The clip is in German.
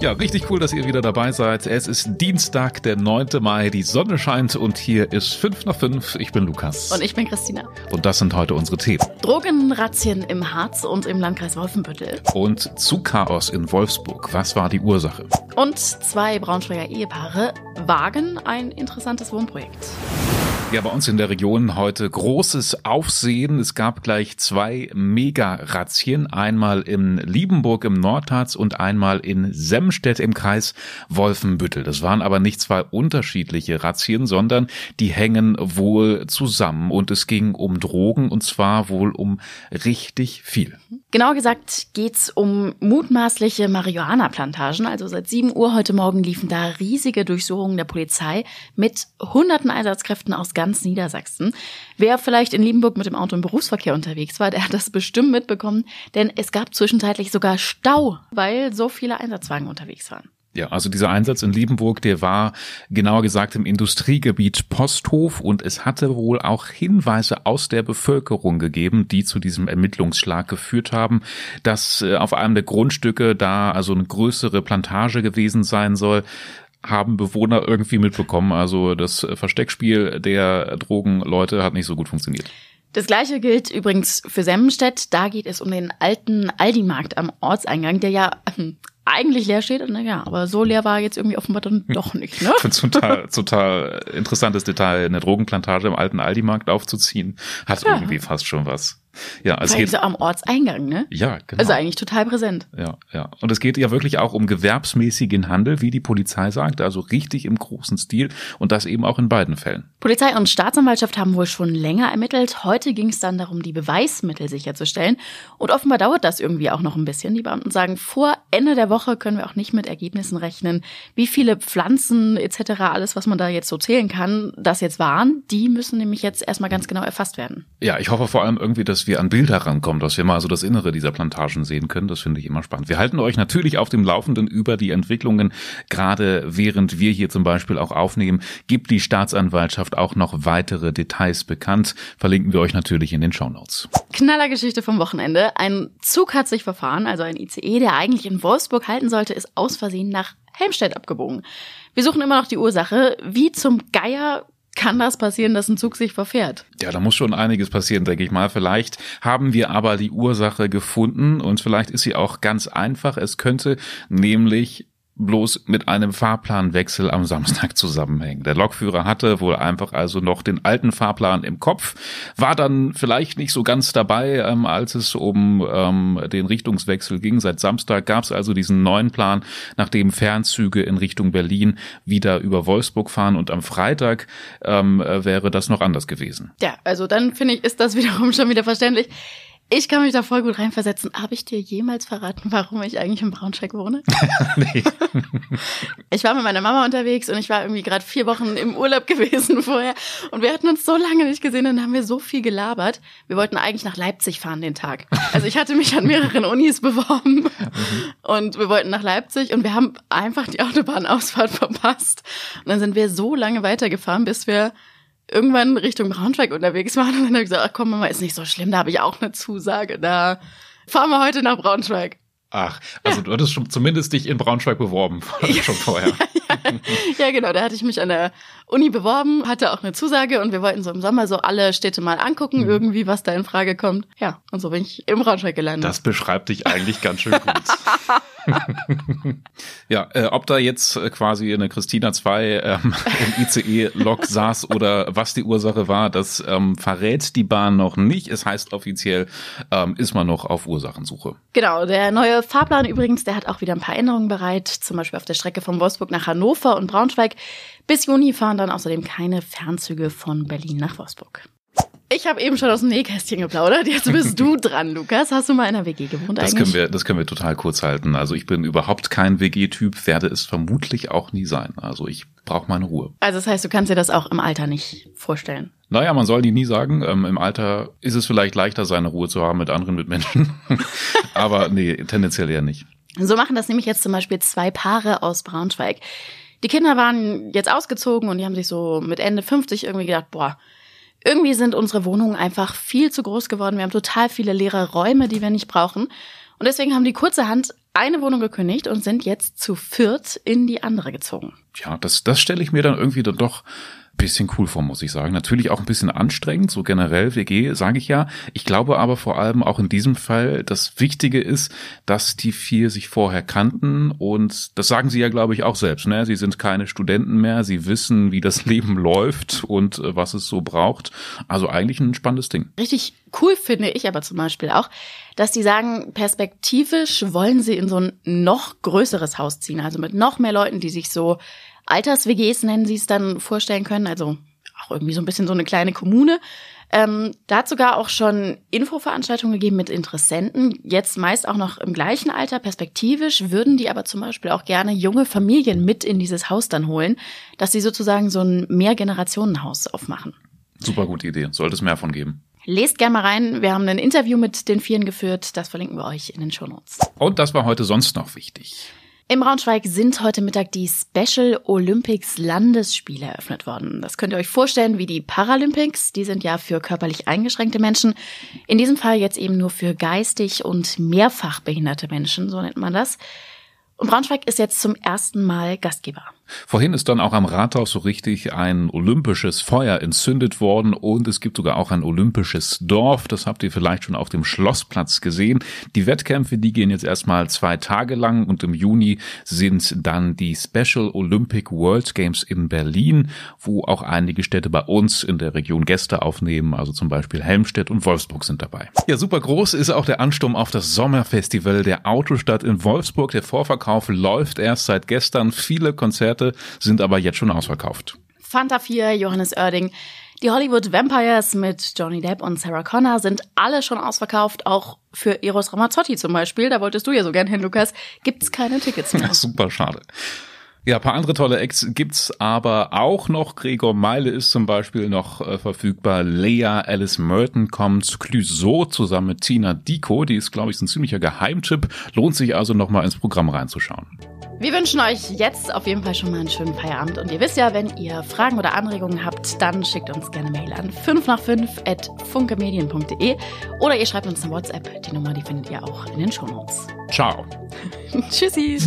Ja, richtig cool, dass ihr wieder dabei seid. Es ist Dienstag, der 9. Mai, die Sonne scheint und hier ist 5 nach 5. Ich bin Lukas. Und ich bin Christina. Und das sind heute unsere Themen. Drogenrazzien im Harz und im Landkreis Wolfenbüttel. Und Zugchaos in Wolfsburg. Was war die Ursache? Und zwei Braunschweiger Ehepaare wagen ein interessantes Wohnprojekt. Ja, bei uns in der Region heute großes Aufsehen. Es gab gleich zwei Mega-Razzien. Einmal in Liebenburg im Nordharz und einmal in Semstedt im Kreis Wolfenbüttel. Das waren aber nicht zwei unterschiedliche Razzien, sondern die hängen wohl zusammen. Und es ging um Drogen und zwar wohl um richtig viel. Genauer gesagt geht's um mutmaßliche Marihuana-Plantagen. Also seit 7 Uhr heute Morgen liefen da riesige Durchsuchungen der Polizei mit hunderten Einsatzkräften aus ganz Niedersachsen. Wer vielleicht in Liebenburg mit dem Auto im Berufsverkehr unterwegs war, der hat das bestimmt mitbekommen, denn es gab zwischenzeitlich sogar Stau, weil so viele Einsatzwagen unterwegs waren. Ja, also dieser Einsatz in Liebenburg, der war genauer gesagt im Industriegebiet Posthof und es hatte wohl auch Hinweise aus der Bevölkerung gegeben, die zu diesem Ermittlungsschlag geführt haben, dass äh, auf einem der Grundstücke da also eine größere Plantage gewesen sein soll haben Bewohner irgendwie mitbekommen. Also das Versteckspiel der Drogenleute hat nicht so gut funktioniert. Das gleiche gilt übrigens für Semmenstedt. Da geht es um den alten Aldi-Markt am Ortseingang, der ja hm, eigentlich leer steht. Naja, aber so leer war jetzt irgendwie offenbar dann doch nicht. Ne? total, total interessantes Detail, eine Drogenplantage im alten Aldi-Markt aufzuziehen, hat ja. irgendwie fast schon was. Ja, es geht so am Ortseingang, ne? Ja, genau. Also eigentlich total präsent. Ja, ja. Und es geht ja wirklich auch um gewerbsmäßigen Handel, wie die Polizei sagt, also richtig im großen Stil und das eben auch in beiden Fällen. Polizei und Staatsanwaltschaft haben wohl schon länger ermittelt. Heute ging es dann darum, die Beweismittel sicherzustellen und offenbar dauert das irgendwie auch noch ein bisschen. Die Beamten sagen, vor Ende der Woche können wir auch nicht mit Ergebnissen rechnen, wie viele Pflanzen etc., alles was man da jetzt so zählen kann, das jetzt waren, die müssen nämlich jetzt erstmal ganz genau erfasst werden. Ja, ich hoffe vor allem irgendwie, dass wir wir an Bilder rankommen, dass wir mal so das Innere dieser Plantagen sehen können. Das finde ich immer spannend. Wir halten euch natürlich auf dem Laufenden über die Entwicklungen. Gerade während wir hier zum Beispiel auch aufnehmen, gibt die Staatsanwaltschaft auch noch weitere Details bekannt. Verlinken wir euch natürlich in den Shownotes. Knallergeschichte vom Wochenende. Ein Zug hat sich verfahren, also ein ICE, der eigentlich in Wolfsburg halten sollte, ist aus Versehen nach Helmstedt abgebogen. Wir suchen immer noch die Ursache. Wie zum Geier kann das passieren, dass ein Zug sich verfährt? Ja, da muss schon einiges passieren, denke ich mal. Vielleicht haben wir aber die Ursache gefunden und vielleicht ist sie auch ganz einfach. Es könnte nämlich bloß mit einem Fahrplanwechsel am Samstag zusammenhängen. Der Lokführer hatte wohl einfach also noch den alten Fahrplan im Kopf, war dann vielleicht nicht so ganz dabei, ähm, als es um ähm, den Richtungswechsel ging. Seit Samstag gab es also diesen neuen Plan, nachdem Fernzüge in Richtung Berlin wieder über Wolfsburg fahren und am Freitag ähm, äh, wäre das noch anders gewesen. Ja, also dann finde ich, ist das wiederum schon wieder verständlich. Ich kann mich da voll gut reinversetzen. Habe ich dir jemals verraten, warum ich eigentlich in Braunschweig wohne? nee. Ich war mit meiner Mama unterwegs und ich war irgendwie gerade vier Wochen im Urlaub gewesen vorher. Und wir hatten uns so lange nicht gesehen, dann haben wir so viel gelabert. Wir wollten eigentlich nach Leipzig fahren den Tag. Also ich hatte mich an mehreren Unis beworben mhm. und wir wollten nach Leipzig und wir haben einfach die Autobahnausfahrt verpasst. Und dann sind wir so lange weitergefahren, bis wir irgendwann Richtung Braunschweig unterwegs waren und dann habe ich gesagt, ach komm Mama, ist nicht so schlimm, da habe ich auch eine Zusage, da fahren wir heute nach Braunschweig. Ach, also ja. du hattest schon zumindest dich in Braunschweig beworben, schon vorher. ja, ja, genau, da hatte ich mich an der Uni beworben, hatte auch eine Zusage und wir wollten so im Sommer so alle Städte mal angucken, mhm. irgendwie, was da in Frage kommt. Ja, und so bin ich im Braunschweig gelandet. Das beschreibt dich eigentlich ganz schön gut. ja, äh, ob da jetzt äh, quasi eine Christina 2 ähm, im ICE-Lok saß oder was die Ursache war, das ähm, verrät die Bahn noch nicht. Es heißt offiziell, ähm, ist man noch auf Ursachensuche. Genau, der neue Fahrplan übrigens, der hat auch wieder ein paar Änderungen bereit, zum Beispiel auf der Strecke von Wolfsburg nach Hannover und Braunschweig. Bis Juni fahren dann außerdem keine Fernzüge von Berlin nach Wolfsburg. Ich habe eben schon aus dem Nähkästchen geplaudert. Jetzt bist du dran, Lukas. Hast du mal in einer WG gewohnt das eigentlich? Können wir, das können wir total kurz halten. Also ich bin überhaupt kein WG-Typ, werde es vermutlich auch nie sein. Also ich brauche meine Ruhe. Also das heißt, du kannst dir das auch im Alter nicht vorstellen? Naja, man soll die nie sagen. Ähm, Im Alter ist es vielleicht leichter, seine Ruhe zu haben mit anderen Mitmenschen. Aber nee, tendenziell eher nicht. So machen das nämlich jetzt zum Beispiel zwei Paare aus Braunschweig. Die Kinder waren jetzt ausgezogen und die haben sich so mit Ende 50 irgendwie gedacht, boah, irgendwie sind unsere Wohnungen einfach viel zu groß geworden. Wir haben total viele leere Räume, die wir nicht brauchen. Und deswegen haben die kurzerhand eine Wohnung gekündigt und sind jetzt zu viert in die andere gezogen. Ja, das, das stelle ich mir dann irgendwie dann doch bisschen cool vor, muss ich sagen. Natürlich auch ein bisschen anstrengend, so generell WG, sage ich ja. Ich glaube aber vor allem auch in diesem Fall, das Wichtige ist, dass die vier sich vorher kannten und das sagen sie ja, glaube ich, auch selbst. Ne? Sie sind keine Studenten mehr, sie wissen, wie das Leben läuft und äh, was es so braucht. Also eigentlich ein spannendes Ding. Richtig cool finde ich aber zum Beispiel auch, dass die sagen, perspektivisch wollen sie in so ein noch größeres Haus ziehen, also mit noch mehr Leuten, die sich so Alters-WGs nennen sie es dann vorstellen können, also auch irgendwie so ein bisschen so eine kleine Kommune. Ähm, da hat sogar auch schon Infoveranstaltungen gegeben mit Interessenten, jetzt meist auch noch im gleichen Alter, perspektivisch, würden die aber zum Beispiel auch gerne junge Familien mit in dieses Haus dann holen, dass sie sozusagen so ein Mehrgenerationenhaus aufmachen. Super gute Idee, sollte es mehr von geben. Lest gerne mal rein. Wir haben ein Interview mit den Vieren geführt. Das verlinken wir euch in den Shownotes. Und das war heute sonst noch wichtig. Im Braunschweig sind heute Mittag die Special Olympics Landesspiele eröffnet worden. Das könnt ihr euch vorstellen wie die Paralympics. Die sind ja für körperlich eingeschränkte Menschen. In diesem Fall jetzt eben nur für geistig und mehrfach behinderte Menschen, so nennt man das. Und Braunschweig ist jetzt zum ersten Mal Gastgeber. Vorhin ist dann auch am Rathaus so richtig ein olympisches Feuer entzündet worden und es gibt sogar auch ein olympisches Dorf. Das habt ihr vielleicht schon auf dem Schlossplatz gesehen. Die Wettkämpfe, die gehen jetzt erstmal zwei Tage lang und im Juni sind dann die Special Olympic World Games in Berlin, wo auch einige Städte bei uns in der Region Gäste aufnehmen, also zum Beispiel Helmstedt und Wolfsburg sind dabei. Ja, super groß ist auch der Ansturm auf das Sommerfestival der Autostadt in Wolfsburg. Der Vorverkauf läuft erst seit gestern. Viele Konzerte Konzerte sind aber jetzt schon ausverkauft. Fanta 4, Johannes Oerding. Die Hollywood Vampires mit Johnny Depp und Sarah Connor sind alle schon ausverkauft, auch für Eros Ramazzotti zum Beispiel. Da wolltest du ja so gern hin, Lukas. Gibt's keine Tickets mehr. Super schade. Ja, paar andere tolle Acts gibt's aber auch noch. Gregor Meile ist zum Beispiel noch äh, verfügbar. Lea Alice Merton kommt. Clouseau zusammen mit Tina Dico. Die ist, glaube ich, ein ziemlicher Geheimtipp. Lohnt sich also noch mal ins Programm reinzuschauen. Wir wünschen euch jetzt auf jeden Fall schon mal einen schönen Feierabend. Und ihr wisst ja, wenn ihr Fragen oder Anregungen habt, dann schickt uns gerne Mail an 5 nach 5 at funkemedien.de oder ihr schreibt uns eine WhatsApp. Die Nummer, die findet ihr auch in den Shownotes. Ciao. Tschüssi.